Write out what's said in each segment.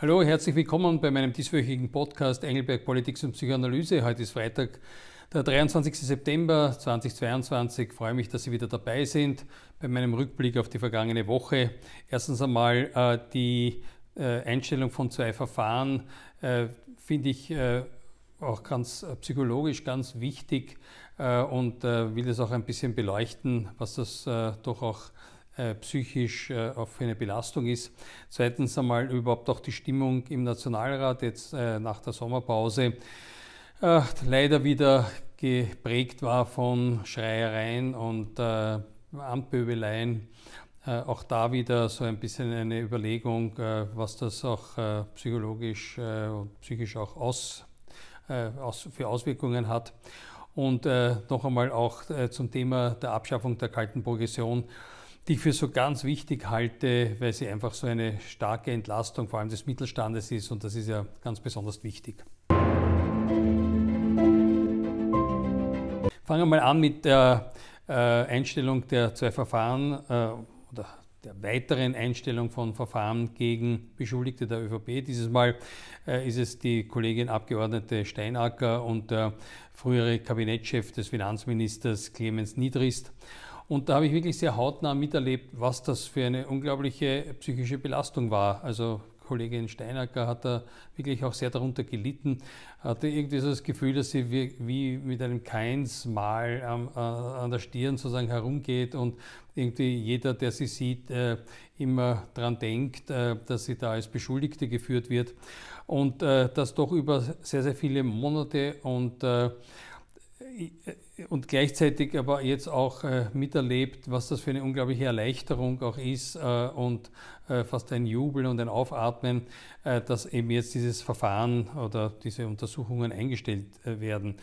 Hallo, herzlich willkommen bei meinem dieswöchigen Podcast Engelberg Politik und Psychoanalyse. Heute ist Freitag, der 23. September 2022. Ich freue mich, dass Sie wieder dabei sind bei meinem Rückblick auf die vergangene Woche. Erstens einmal äh, die äh, Einstellung von zwei Verfahren äh, finde ich äh, auch ganz äh, psychologisch ganz wichtig äh, und will das auch ein bisschen beleuchten, was das doch auch psychisch äh, auf eine Belastung ist. Zweitens einmal überhaupt auch die Stimmung im Nationalrat jetzt äh, nach der Sommerpause leider wieder geprägt war von Schreiereien und Anpöbeleien. Auch da wieder so ein bisschen eine Überlegung, was das auch psychologisch und psychisch auch aus, für Auswirkungen hat. Und noch einmal auch zum Thema der Abschaffung der kalten Progression die ich für so ganz wichtig halte, weil sie einfach so eine starke Entlastung vor allem des Mittelstandes ist und das ist ja ganz besonders wichtig. Fangen wir mal an mit der äh, Einstellung der zwei Verfahren äh, oder der weiteren Einstellung von Verfahren gegen Beschuldigte der ÖVP. Dieses Mal äh, ist es die Kollegin Abgeordnete Steinacker und der frühere Kabinettschef des Finanzministers Clemens Niedrist. Und da habe ich wirklich sehr hautnah miterlebt, was das für eine unglaubliche psychische Belastung war. Also Kollegin Steinacker hat da wirklich auch sehr darunter gelitten, hatte irgendwie so das Gefühl, dass sie wie, wie mit einem Keinsmal ähm, äh, an der Stirn sozusagen herumgeht und irgendwie jeder, der sie sieht, äh, immer daran denkt, äh, dass sie da als Beschuldigte geführt wird. Und äh, das doch über sehr, sehr viele Monate und äh, und gleichzeitig aber jetzt auch äh, miterlebt, was das für eine unglaubliche Erleichterung auch ist äh, und äh, fast ein Jubel und ein Aufatmen, äh, dass eben jetzt dieses Verfahren oder diese Untersuchungen eingestellt äh, werden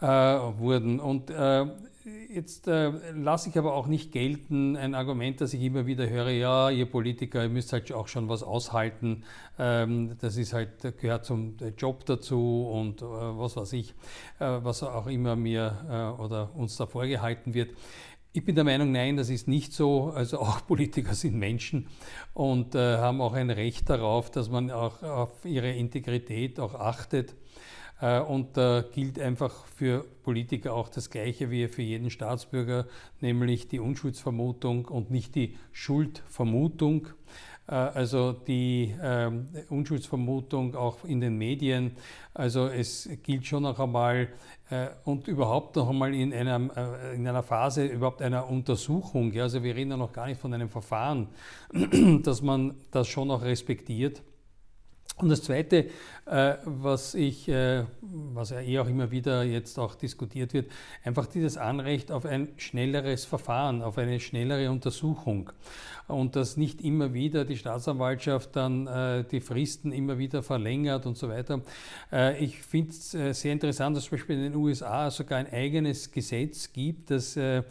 äh, wurden. Und Jetzt äh, lasse ich aber auch nicht gelten ein Argument, das ich immer wieder höre, ja, ihr Politiker, ihr müsst halt auch schon was aushalten, ähm, das ist halt, gehört zum Job dazu und äh, was weiß ich, äh, was auch immer mir äh, oder uns da vorgehalten wird. Ich bin der Meinung, nein, das ist nicht so. Also auch Politiker sind Menschen und äh, haben auch ein Recht darauf, dass man auch auf ihre Integrität auch achtet. Äh, und da gilt einfach für Politiker auch das Gleiche wie für jeden Staatsbürger, nämlich die Unschuldsvermutung und nicht die Schuldvermutung. Äh, also die ähm, Unschuldsvermutung auch in den Medien. Also es gilt schon noch einmal äh, und überhaupt noch einmal in, einem, in einer Phase überhaupt einer Untersuchung. Also wir reden ja noch gar nicht von einem Verfahren, dass man das schon auch respektiert. Und das Zweite, äh, was ich, äh, was ja eh auch immer wieder jetzt auch diskutiert wird, einfach dieses Anrecht auf ein schnelleres Verfahren, auf eine schnellere Untersuchung. Und dass nicht immer wieder die Staatsanwaltschaft dann äh, die Fristen immer wieder verlängert und so weiter. Ich finde es sehr interessant, dass zum Beispiel in den USA sogar ein eigenes Gesetz gibt, das der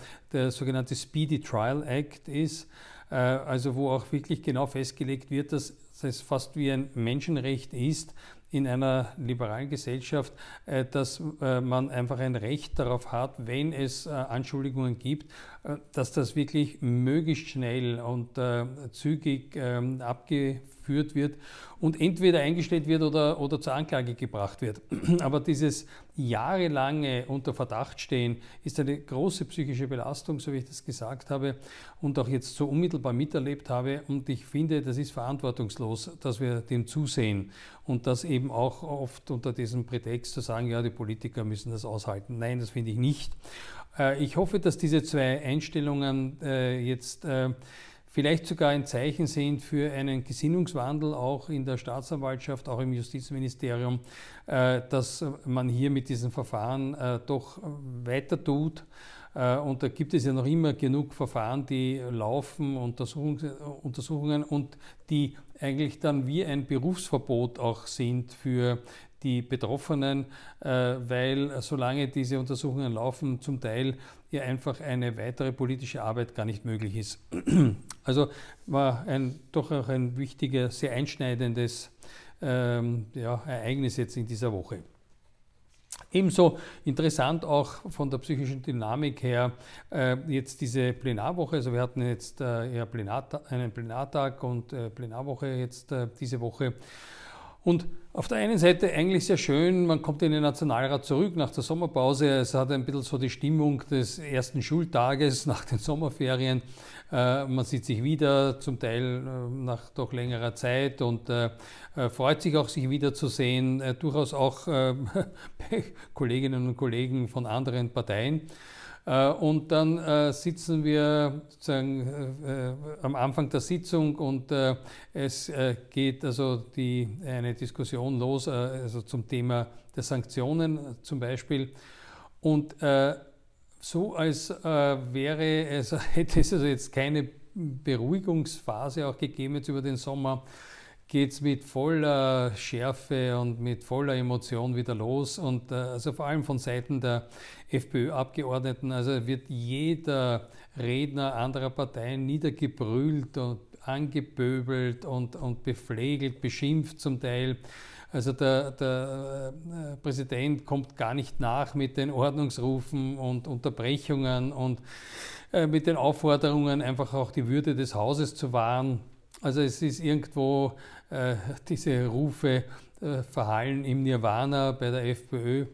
sogenannte Speedy Trial Act ist also wo auch wirklich genau festgelegt wird, dass es fast wie ein Menschenrecht ist, in einer liberalen Gesellschaft, äh, dass äh, man einfach ein Recht darauf hat, wenn es äh, Anschuldigungen gibt, dass das wirklich möglichst schnell und zügig ähm, abgeführt wird und entweder eingestellt wird oder, oder zur Anklage gebracht wird. Aber dieses jahrelange unter Verdacht stehen ist eine große psychische Belastung, so wie ich das gesagt habe und auch jetzt so unmittelbar miterlebt habe. Und ich finde, das ist verantwortungslos, dass wir dem zusehen und das eben auch oft unter diesem Prätext zu sagen, ja, die Politiker müssen das aushalten. Nein, das finde ich nicht. Äh, ich hoffe, dass diese zwei Einstellungen äh, jetzt äh, vielleicht sogar ein Zeichen sind für einen Gesinnungswandel auch in der Staatsanwaltschaft, auch im Justizministerium, äh, dass man hier mit diesen Verfahren äh, doch weiter tut. Äh, und da gibt es ja noch immer genug Verfahren, die laufen, Untersuchungen und die eigentlich dann wie ein Berufsverbot auch sind für die Betroffenen, weil solange diese Untersuchungen laufen, zum Teil ja einfach eine weitere politische Arbeit gar nicht möglich ist. Also war ein, doch auch ein wichtiger, sehr einschneidendes ähm, ja, Ereignis jetzt in dieser Woche. Ebenso interessant auch von der psychischen Dynamik her äh, jetzt diese Plenarwoche. Also wir hatten jetzt äh, ja Plenarta einen Plenartag und äh, Plenarwoche jetzt äh, diese Woche. Und auf der einen Seite eigentlich sehr schön, man kommt in den Nationalrat zurück nach der Sommerpause. Es hat ein bisschen so die Stimmung des ersten Schultages nach den Sommerferien. Äh, man sieht sich wieder, zum Teil äh, nach doch längerer Zeit und äh, freut sich auch, sich wiederzusehen. Durchaus auch bei Kolleginnen und Kollegen von anderen Parteien. Und dann sitzen wir sozusagen am Anfang der Sitzung und es geht also die, eine Diskussion los, also zum Thema der Sanktionen zum Beispiel. Und so, als äh, wäre, also hätte es also jetzt keine Beruhigungsphase auch gegeben jetzt über den Sommer, geht es mit voller Schärfe und mit voller Emotion wieder los. Und äh, also vor allem von Seiten der FPÖ-Abgeordneten, also wird jeder Redner anderer Parteien niedergebrüllt und angepöbelt und, und beflegelt, beschimpft zum Teil. Also der, der äh, Präsident kommt gar nicht nach mit den Ordnungsrufen und Unterbrechungen und äh, mit den Aufforderungen, einfach auch die Würde des Hauses zu wahren. Also es ist irgendwo diese Rufe äh, verhallen im Nirvana bei der FPÖ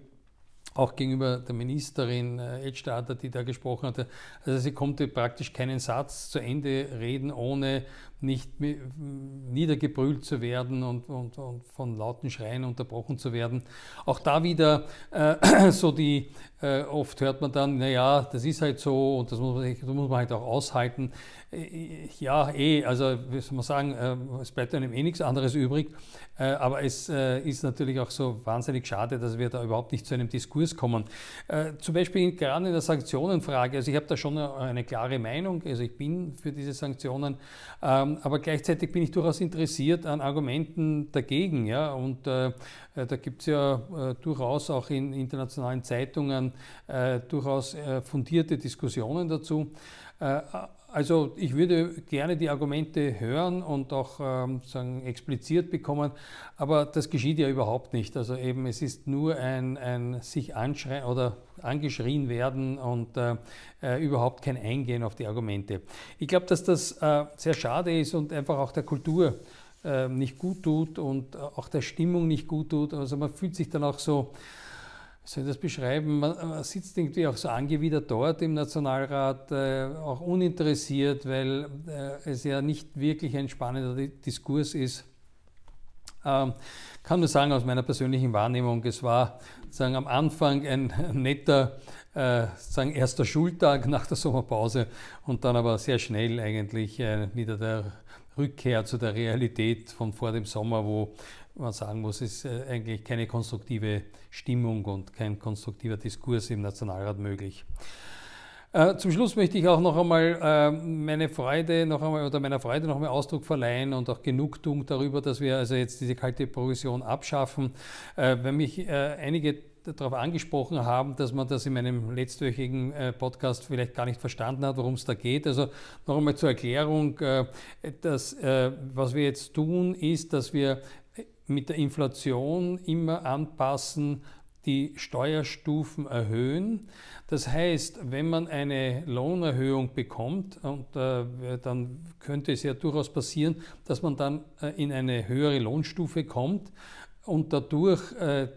auch gegenüber der Ministerin äh, Edstadter, die da gesprochen hatte. Also sie konnte praktisch keinen Satz zu Ende reden, ohne nicht niedergebrüllt zu werden und, und, und, von lauten Schreien unterbrochen zu werden. Auch da wieder äh, so die, äh, oft hört man dann, naja, das ist halt so und das muss man, das muss man halt auch aushalten. Äh, ja, eh, also wie soll man sagen, äh, es bleibt einem eh nichts anderes übrig. Äh, aber es ist natürlich auch so wahnsinnig schade, dass wir da überhaupt nicht zu einem Diskurs kommen. Zum Beispiel gerade in der Sanktionenfrage, also ich habe da schon eine klare Meinung, also ich bin für diese Sanktionen, ähm, aber gleichzeitig bin ich durchaus interessiert an Argumenten dagegen. Ja? Und da gibt es ja durchaus auch in internationalen Zeitungen durchaus fundierte Diskussionen dazu. Also ich würde gerne die Argumente hören und auch ähm, sagen, expliziert bekommen, aber das geschieht ja überhaupt nicht. Also eben es ist nur ein, ein sich anschreien oder angeschrien werden und äh, äh, überhaupt kein Eingehen auf die Argumente. Ich glaube, dass das äh, sehr schade ist und einfach auch der Kultur äh, nicht gut tut und auch der Stimmung nicht gut tut. Also man fühlt sich dann auch so soll ich das beschreiben? Man, sitzt irgendwie auch so angewidert dort im Nationalrat, äh, auch uninteressiert, weil äh, es ja nicht wirklich ein spannender Diskurs ist. Ähm, kann nur sagen, aus meiner persönlichen Wahrnehmung, es war sagen, am Anfang ein netter äh, sagen, erster Schultag nach der Sommerpause und dann aber sehr schnell eigentlich äh, wieder der Rückkehr zu der Realität von vor dem Sommer, wo man sagen muss, ist äh, eigentlich keine konstruktive Stimmung und kein konstruktiver Diskurs im Nationalrat möglich. Äh, zum Schluss möchte ich auch noch einmal äh, meine Freude noch einmal oder meiner Freude noch einmal Ausdruck verleihen und auch Genugtuung darüber, dass wir also jetzt diese kalte Provision abschaffen. Wenn mich einige darauf angesprochen haben, dass man das in meinem letztwöchigen Podcast vielleicht gar nicht verstanden hat, worum es da geht. Also noch einmal zur Erklärung, dass, was wir jetzt tun, ist, dass wir mit der Inflation immer anpassen, die Steuerstufen erhöhen. Das heißt, wenn man eine Lohnerhöhung bekommt, und äh, dann könnte es ja durchaus passieren, dass man dann äh, in eine höhere Lohnstufe kommt und dadurch äh,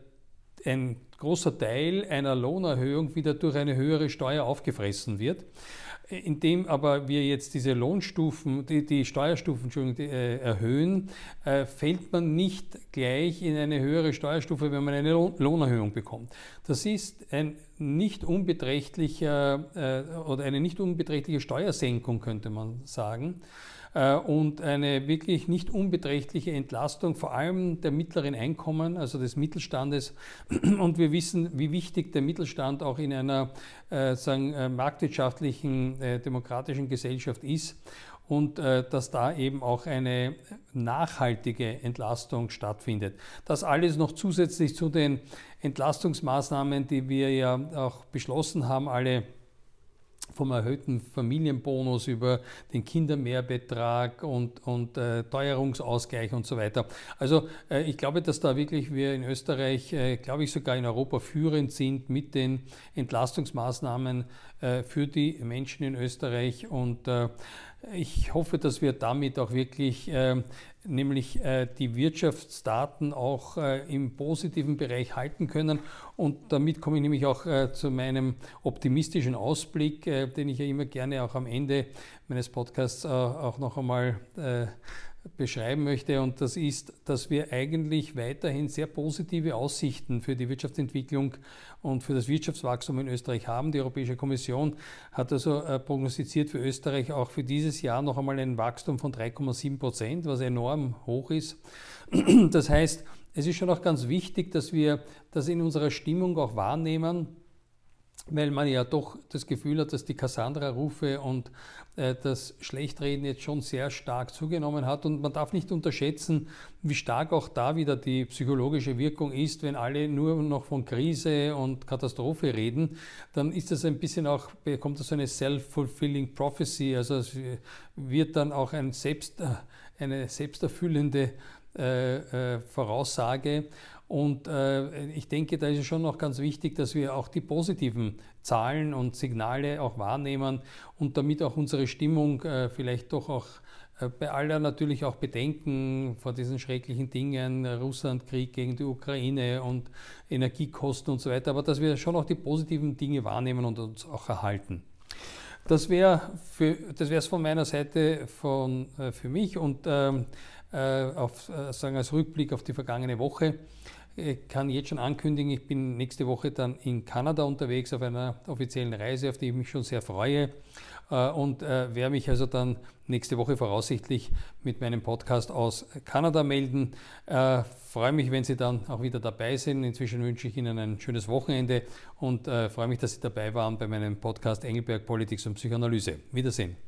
ein großer Teil einer Lohnerhöhung wieder durch eine höhere Steuer aufgefressen wird. Indem aber wir jetzt diese Lohnstufen, die, die Steuerstufen die, äh, erhöhen, äh, fällt man nicht gleich in eine höhere Steuerstufe, wenn man eine Lohnerhöhung bekommt. Das ist ein nicht unbeträchtlicher äh, oder eine nicht unbeträchtliche Steuersenkung, könnte man sagen. Äh, und eine wirklich nicht unbeträchtliche Entlastung, vor allem der mittleren Einkommen, also des Mittelstandes. Und wir wissen, wie wichtig der Mittelstand auch in einer äh, sagen, äh, marktwirtschaftlichen, demokratischen Gesellschaft ist und äh, dass da eben auch eine nachhaltige Entlastung stattfindet. Das alles noch zusätzlich zu den Entlastungsmaßnahmen, die wir ja auch beschlossen haben, alle vom erhöhten Familienbonus über den Kindermehrbetrag und, und äh, Teuerungsausgleich und so weiter. Also äh, ich glaube, dass da wirklich wir in Österreich, äh, glaube ich sogar in Europa führend sind mit den Entlastungsmaßnahmen äh, für die Menschen in Österreich und äh, ich hoffe, dass wir damit auch wirklich äh, nämlich äh, die Wirtschaftsdaten auch äh, im positiven Bereich halten können. Und damit komme ich nämlich auch äh, zu meinem optimistischen Ausblick, äh, den ich ja immer gerne auch am Ende meines Podcasts äh, auch noch einmal beschreiben möchte. Und das ist, dass wir eigentlich weiterhin sehr positive Aussichten für die Wirtschaftsentwicklung und für das Wirtschaftswachstum in Österreich haben. Die Europäische Kommission hat also äh, prognostiziert für Österreich auch für dieses Jahr noch einmal ein Wachstum von 3,7 Prozent, was enorm hoch ist. Das heißt, es ist schon auch ganz wichtig, dass wir das in unserer Stimmung auch wahrnehmen weil man ja doch das Gefühl hat, dass die Cassandra-Rufe und äh, das Schlechtreden jetzt schon sehr stark zugenommen hat. Und man darf nicht unterschätzen, wie stark auch da wieder die psychologische Wirkung ist, wenn alle nur noch von Krise und Katastrophe reden, dann ist das ein bisschen auch, bekommt das so eine self-fulfilling prophecy, also es wird dann auch ein selbst, äh, eine selbsterfüllende äh, Voraussage. Und äh, ich denke, da ist es schon noch ganz wichtig, dass wir auch die positiven Zahlen und Signale auch wahrnehmen und damit auch unsere Stimmung äh, vielleicht doch auch äh, bei aller natürlich auch Bedenken vor diesen schrecklichen Dingen, Russlandkrieg gegen die Ukraine und Energiekosten und so weiter, aber dass wir schon auch die positiven Dinge wahrnehmen und uns auch erhalten. Das wäre es von meiner Seite von, äh, für mich und ähm, äh, auf, sagen als Rückblick auf die vergangene Woche. Ich kann jetzt schon ankündigen, ich bin nächste Woche dann in Kanada unterwegs auf einer offiziellen Reise, auf die ich mich schon sehr freue äh, und werde mich also dann nächste Woche voraussichtlich mit meinem Podcast aus Kanada melden. Freue mich, wenn Sie dann auch wieder dabei sind. Inzwischen wünsche ich Ihnen ein schönes Wochenende und freue mich, dass Sie dabei waren bei meinem Podcast Engelberg Politics und Psychoanalyse. Wiedersehen.